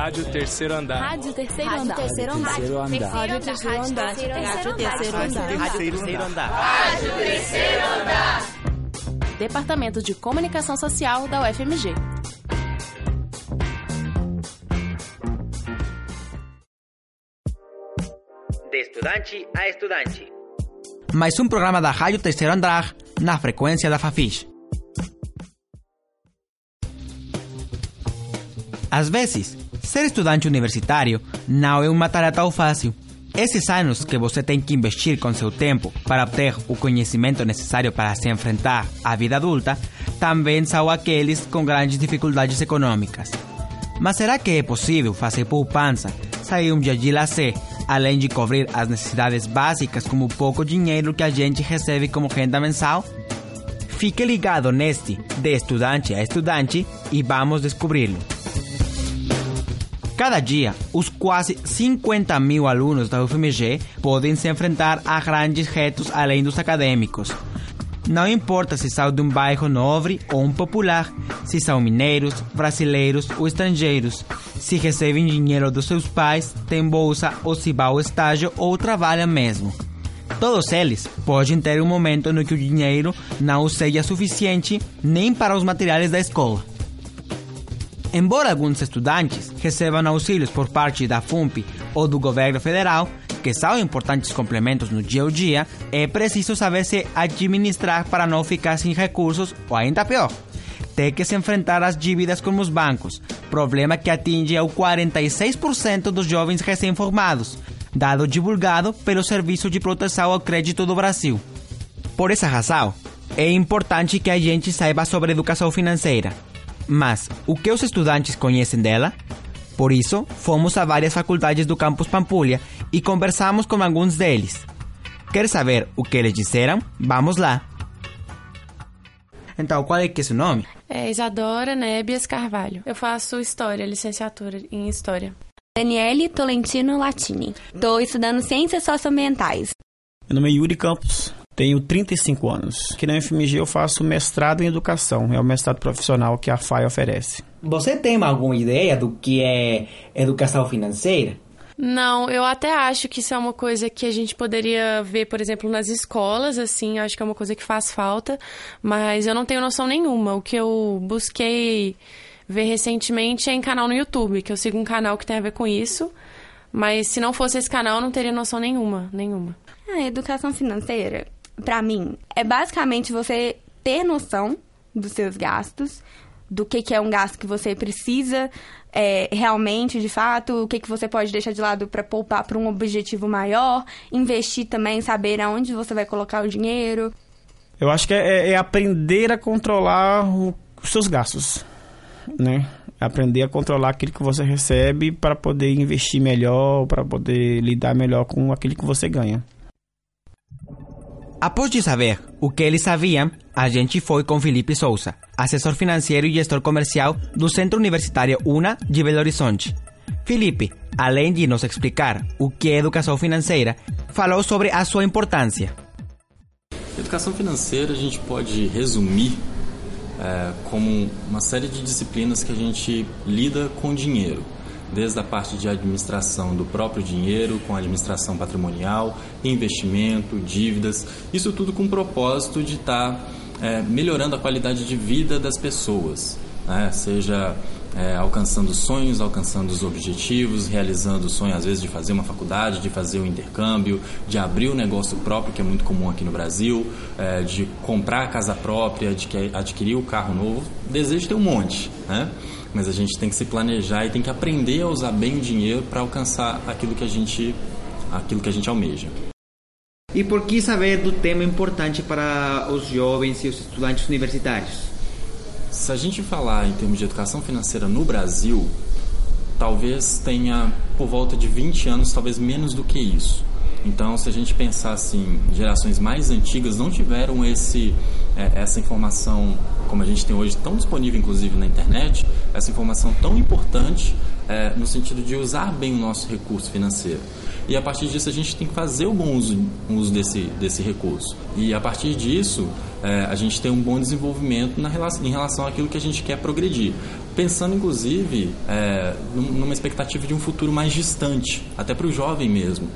Rádio Terceiro Andar. Rádio Terceiro Andar. Rádio Terceiro Andar. Rádio Terceiro Andar. Rádio Terceiro Andar. Rádio Terceiro Andar. Rádio Terceiro Andar. Departamento de Comunicação Social da UFMG. De estudante a estudante. Mais um programa da Rádio Terceiro Andar na frequência da Fafiche. Às vezes, ser estudante universitário não é uma tarefa fácil. Esses anos que você tem que investir com seu tempo para obter o conhecimento necessário para se enfrentar à vida adulta também são aqueles com grandes dificuldades econômicas. Mas será que é possível fazer poupança, sair um dia de lazer, além de cobrir as necessidades básicas como o pouco dinheiro que a gente recebe como renda mensal? Fique ligado neste de estudante a estudante e vamos descobri-lo. Cada dia, os quase 50 mil alunos da UFMG podem se enfrentar a grandes retos além dos acadêmicos. Não importa se são de um bairro nobre ou um popular, se são mineiros, brasileiros ou estrangeiros, se recebem dinheiro dos seus pais, têm bolsa ou se vão ao estágio ou trabalham mesmo. Todos eles podem ter um momento no que o dinheiro não seja suficiente nem para os materiais da escola. Embora alguns estudantes recebam auxílios por parte da FUMP ou do governo federal, que são importantes complementos no dia a dia, é preciso saber se administrar para não ficar sem recursos ou ainda pior, ter que se enfrentar às dívidas com os bancos, problema que atinge ao 46% dos jovens recém-formados, dado divulgado pelo Serviço de Proteção ao Crédito do Brasil. Por essa razão, é importante que a gente saiba sobre educação financeira. Mas o que os estudantes conhecem dela? Por isso, fomos a várias faculdades do campus Pampulha e conversamos com alguns deles. Quer saber o que eles disseram? Vamos lá! Então, qual é que é seu nome? É Isadora Nébias Carvalho. Eu faço História, licenciatura em História. Daniele Tolentino Latini. Estou estudando Ciências Socioambientais. Meu nome é Yuri Campos, tenho 35 anos. Aqui na UFMG eu faço mestrado em Educação, é o mestrado profissional que a FAI oferece. Você tem alguma ideia do que é educação financeira? Não, eu até acho que isso é uma coisa que a gente poderia ver, por exemplo, nas escolas, assim, acho que é uma coisa que faz falta, mas eu não tenho noção nenhuma. O que eu busquei ver recentemente é em canal no YouTube, que eu sigo um canal que tem a ver com isso, mas se não fosse esse canal, eu não teria noção nenhuma, nenhuma. A educação financeira, para mim, é basicamente você ter noção dos seus gastos, do que, que é um gasto que você precisa é, realmente, de fato, o que, que você pode deixar de lado para poupar para um objetivo maior, investir também, saber aonde você vai colocar o dinheiro. Eu acho que é, é aprender a controlar o, os seus gastos, né? Aprender a controlar aquilo que você recebe para poder investir melhor, para poder lidar melhor com aquilo que você ganha. Após de saber o que eles sabiam, a gente foi com Felipe Souza, assessor financeiro e gestor comercial do Centro Universitário UNA de Belo Horizonte. Felipe, além de nos explicar o que é educação financeira, falou sobre a sua importância. Educação financeira a gente pode resumir é, como uma série de disciplinas que a gente lida com dinheiro desde a parte de administração do próprio dinheiro, com administração patrimonial, investimento, dívidas, isso tudo com o propósito de estar tá, é, melhorando a qualidade de vida das pessoas, né? seja é, alcançando sonhos, alcançando os objetivos, realizando o sonho às vezes de fazer uma faculdade, de fazer um intercâmbio, de abrir um negócio próprio que é muito comum aqui no Brasil, é, de comprar a casa própria, de adquirir o carro novo, desejo ter um monte, né? Mas a gente tem que se planejar e tem que aprender a usar bem o dinheiro para alcançar aquilo que a gente aquilo que a gente almeja. E por que saber do tema importante para os jovens e os estudantes universitários? Se a gente falar em termos de educação financeira no Brasil, talvez tenha por volta de 20 anos, talvez menos do que isso. Então, se a gente pensar assim, gerações mais antigas não tiveram esse, é, essa informação como a gente tem hoje tão disponível, inclusive na internet, essa informação tão importante é, no sentido de usar bem o nosso recurso financeiro. E a partir disso a gente tem que fazer o bom uso, uso desse, desse recurso. E a partir disso é, a gente tem um bom desenvolvimento na relação, em relação àquilo que a gente quer progredir. pensando inclusive é, numa expectativa de um futuro mais distante, até para o jovem mesmo.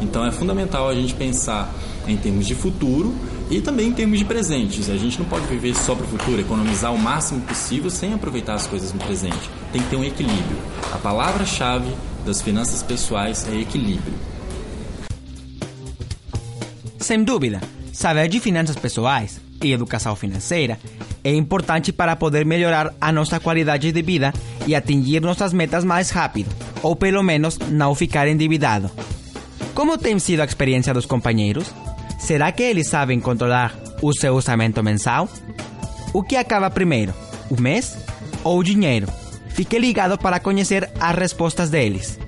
Então é fundamental a gente pensar em termos de futuro e também em termos de presentes. A gente não pode viver só para o futuro, economizar o máximo possível sem aproveitar as coisas no presente. Tem que ter um equilíbrio. A palavra-chave das finanças pessoais é equilíbrio. Sem dúvida, saber de finanças pessoais e educação financeira é importante para poder melhorar a nossa qualidade de vida e atingir nossas metas mais rápido, ou pelo menos não ficar endividado. Como tem sido a experiência dos companheiros? Será que eles sabem controlar o seu orçamento mensal? O que acaba primeiro, o mês ou o dinheiro? Fique ligado para conhecer as respostas deles.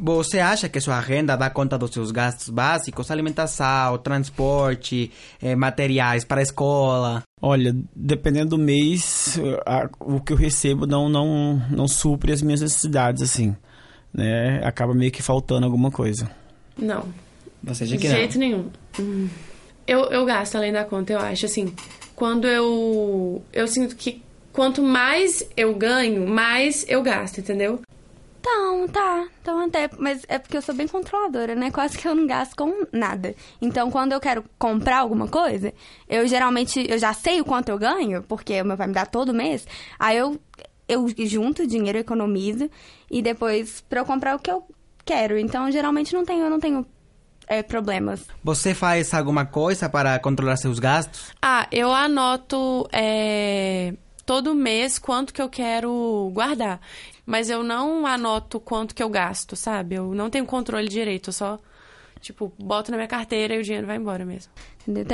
Você acha que sua renda dá conta dos seus gastos básicos? Alimentação, transporte, eh, materiais para a escola? Olha, dependendo do mês, a, o que eu recebo não, não, não supre as minhas necessidades, assim. Né? Acaba meio que faltando alguma coisa. Não. Você acha De que não? jeito nenhum. Hum. Eu, eu gasto além da conta, eu acho. Assim, quando eu. Eu sinto que quanto mais eu ganho, mais eu gasto, entendeu? Então, tá. Então até. Mas é porque eu sou bem controladora, né? Quase que eu não gasto com nada. Então, quando eu quero comprar alguma coisa, eu geralmente. Eu já sei o quanto eu ganho, porque o meu pai me dá todo mês. Aí eu. Eu junto o dinheiro, economizo. E depois, pra eu comprar o que eu quero. Então, geralmente não tenho, eu não tenho é, problemas. Você faz alguma coisa para controlar seus gastos? Ah, eu anoto é, todo mês quanto que eu quero guardar. Mas eu não anoto quanto que eu gasto, sabe? Eu não tenho controle direito, eu só, tipo, boto na minha carteira e o dinheiro vai embora mesmo.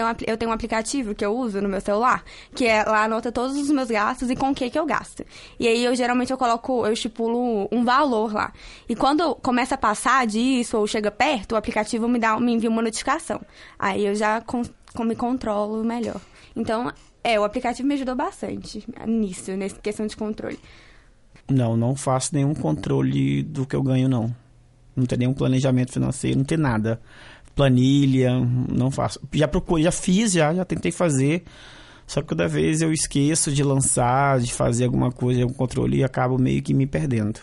Apli- eu tenho um aplicativo que eu uso no meu celular, que é lá anota todos os meus gastos e com o que que eu gasto. E aí eu geralmente eu coloco, eu estipulo um valor lá. E quando começa a passar disso ou chega perto, o aplicativo me dá, me envia uma notificação. Aí eu já con- com- me controlo melhor. Então, é, o aplicativo me ajudou bastante nisso, nessa questão de controle. Não, não faço nenhum controle do que eu ganho, não. Não tem nenhum planejamento financeiro, não tem nada. Planilha, não faço. Já procurei, já fiz, já, já tentei fazer. Só que toda vez eu esqueço de lançar, de fazer alguma coisa, algum controle e acabo meio que me perdendo.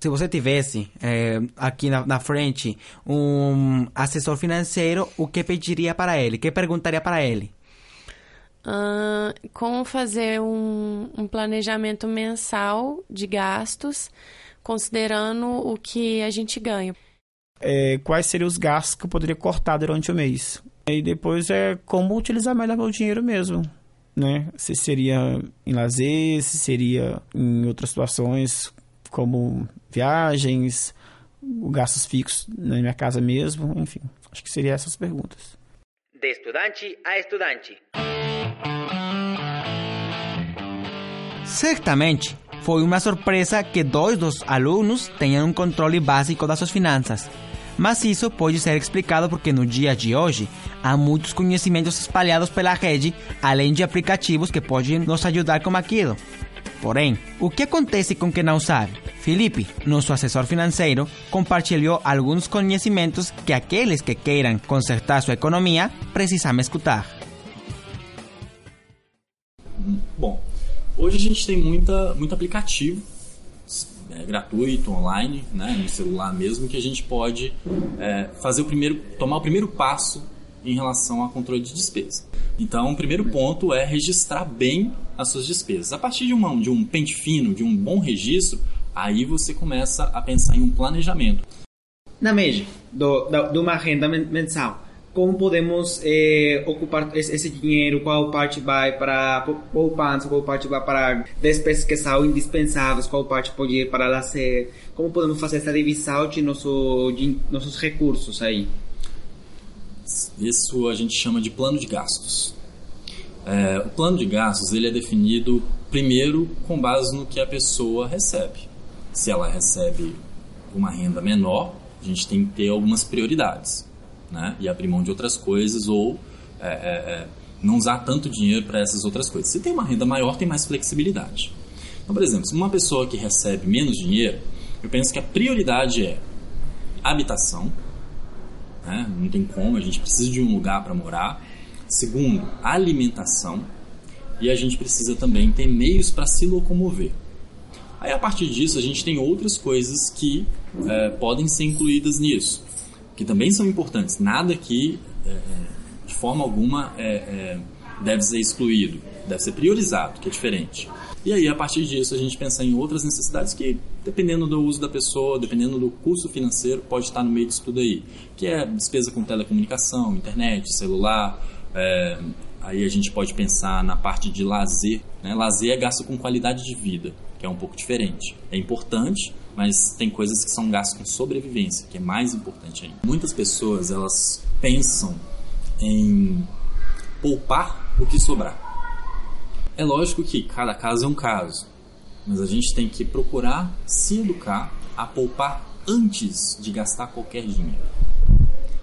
Se você tivesse eh, aqui na, na frente um assessor financeiro, o que pediria para ele? O que perguntaria para ele? Ah, como fazer um, um planejamento mensal de gastos, considerando o que a gente ganha. É, quais seriam os gastos que eu poderia cortar durante o mês? E depois é como utilizar melhor meu dinheiro mesmo. Né? Se seria em lazer, se seria em outras situações como viagens, gastos fixos na minha casa mesmo, enfim. Acho que seriam essas perguntas. De estudante a estudante. Certamente, foi uma surpresa que dois dos alunos tenham um controle básico das suas finanças. Mas isso pode ser explicado porque no dia de hoje há muitos conhecimentos espalhados pela rede, além de aplicativos que podem nos ajudar com aquilo. Porém, o que acontece com quem não sabe? Felipe, nosso assessor financeiro, compartilhou alguns conhecimentos que aqueles que queiram consertar sua economia precisam escutar. Hoje a gente tem muita, muito aplicativo é, gratuito, online, né, no celular mesmo, que a gente pode é, fazer o primeiro, tomar o primeiro passo em relação ao controle de despesa. Então, o primeiro ponto é registrar bem as suas despesas. A partir de, uma, de um pente fino, de um bom registro, aí você começa a pensar em um planejamento. Na média do, de uma renda men- mensal, como podemos eh, ocupar esse, dinheiro? Qual parte vai para pou- poupança? Qual parte vai para despesas que são indispensáveis? Qual parte pode ir para lazer? Como podemos fazer essa divisão de, nosso, de nossos recursos aí? Isso a gente chama de plano de gastos. É, o plano de gastos ele é definido primeiro com base no que a pessoa recebe. Se ela recebe uma renda menor, a gente tem que ter algumas prioridades, né? E abrir mão de outras coisas ou é, é, é, não usar tanto dinheiro para essas outras coisas. Se tem uma renda maior, tem mais flexibilidade. Então, por exemplo, se uma pessoa que recebe menos dinheiro, eu penso que a prioridade é habitação, né? não tem como, a gente precisa de um lugar para morar. Segundo, alimentação. e a gente precisa também ter meios para se locomover. Aí a partir disso a gente tem outras coisas que é, podem ser incluídas nisso, que também são importantes. Nada que é, é de forma alguma é, é, deve ser excluído, deve ser priorizado, que é diferente. E aí, a partir disso, a gente pensa em outras necessidades que, dependendo do uso da pessoa, dependendo do custo financeiro, pode estar no meio disso tudo aí. Que é despesa com telecomunicação, internet, celular. É, aí a gente pode pensar na parte de lazer. Né? Lazer é gasto com qualidade de vida, que é um pouco diferente. É importante, mas tem coisas que são gastos com sobrevivência, que é mais importante ainda. Muitas pessoas, elas pensam em poupar o que sobrar. É lógico que cada caso é um caso, mas a gente tem que procurar se educar a poupar antes de gastar qualquer dinheiro.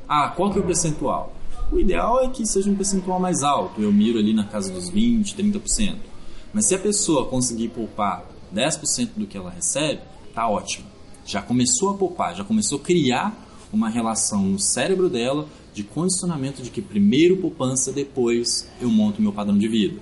Ah, qual que é o percentual? O ideal é que seja um percentual mais alto, eu miro ali na casa dos 20, 30%. Mas se a pessoa conseguir poupar 10% do que ela recebe, tá ótimo. Já começou a poupar, já começou a criar uma relação no cérebro dela de condicionamento de que primeiro poupança, depois eu monto meu padrão de vida.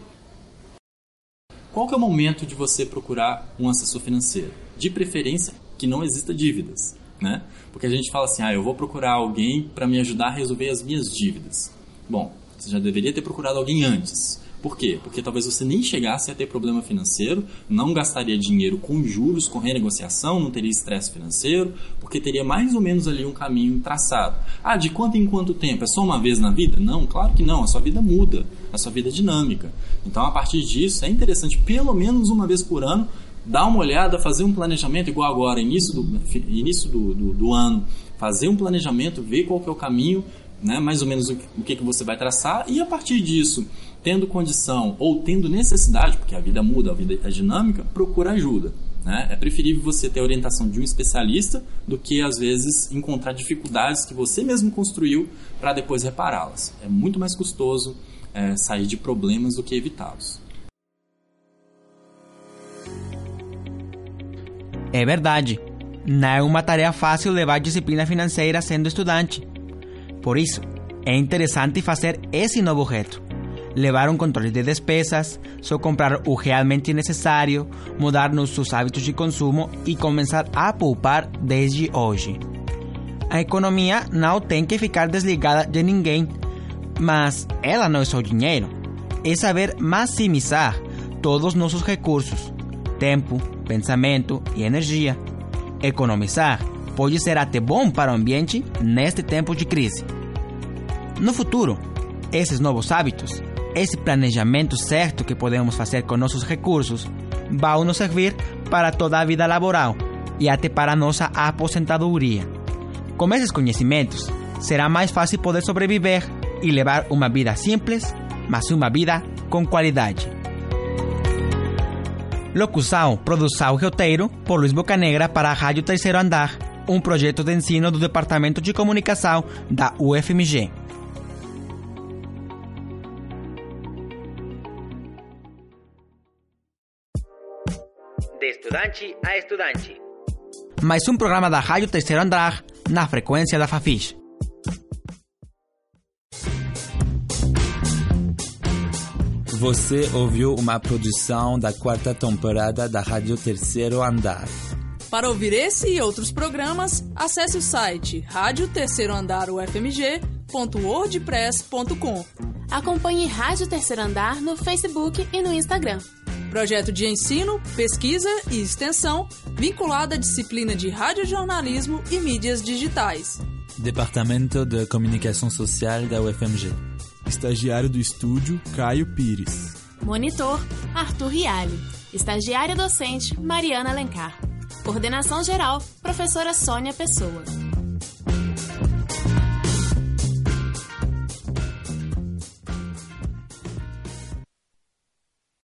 Qual é o momento de você procurar um assessor financeiro? De preferência que não exista dívidas, né? Porque a gente fala assim, ah, eu vou procurar alguém para me ajudar a resolver as minhas dívidas. Bom, você já deveria ter procurado alguém antes. Por quê? Porque talvez você nem chegasse a ter problema financeiro, não gastaria dinheiro com juros, com renegociação, não teria estresse financeiro, porque teria mais ou menos ali um caminho traçado. Ah, de quanto em quanto tempo? É só uma vez na vida? Não, claro que não. A sua vida muda, a sua vida é dinâmica. Então, a partir disso, é interessante, pelo menos uma vez por ano, dar uma olhada, fazer um planejamento, igual agora, início do, início do, do, do ano, fazer um planejamento, ver qual que é o caminho, né, mais ou menos o, o que, que você vai traçar, e a partir disso tendo condição ou tendo necessidade, porque a vida muda, a vida é dinâmica, procura ajuda. Né? É preferível você ter a orientação de um especialista do que, às vezes, encontrar dificuldades que você mesmo construiu para depois repará-las. É muito mais custoso é, sair de problemas do que evitá-los. É verdade. Não é uma tarefa fácil levar disciplina financeira sendo estudante. Por isso, é interessante fazer esse novo reto levar um controle de despesas, só comprar o realmente necessário, mudar nossos hábitos de consumo e começar a poupar desde hoje. A economia não tem que ficar desligada de ninguém, mas ela não é só dinheiro, é saber maximizar todos nossos recursos, tempo, pensamento e energia. Economizar pode ser até bom para o ambiente neste tempo de crise. No futuro, esses novos hábitos esse planejamento certo que podemos fazer com nossos recursos vai nos servir para toda a vida laboral e até para nossa aposentadoria. Com esses conhecimentos, será mais fácil poder sobreviver e levar uma vida simples, mas uma vida com qualidade. Locução, produção e roteiro por Luiz Bocanegra para a Rádio Terceiro Andar, um projeto de ensino do Departamento de Comunicação da UFMG. Estudante a estudante. Mais um programa da Rádio Terceiro Andar na frequência da Fafish. Você ouviu uma produção da quarta temporada da Rádio Terceiro Andar. Para ouvir esse e outros programas, acesse o site rádio terceiro andar ufmg.wordpress.com. Acompanhe Rádio Terceiro Andar no Facebook e no Instagram. Projeto de ensino, pesquisa e extensão vinculado à disciplina de radiojornalismo e mídias digitais. Departamento de Comunicação Social da UFMG. Estagiário do estúdio, Caio Pires. Monitor, Arthur Rialli. Estagiária docente, Mariana Alencar. Coordenação geral, professora Sônia Pessoa.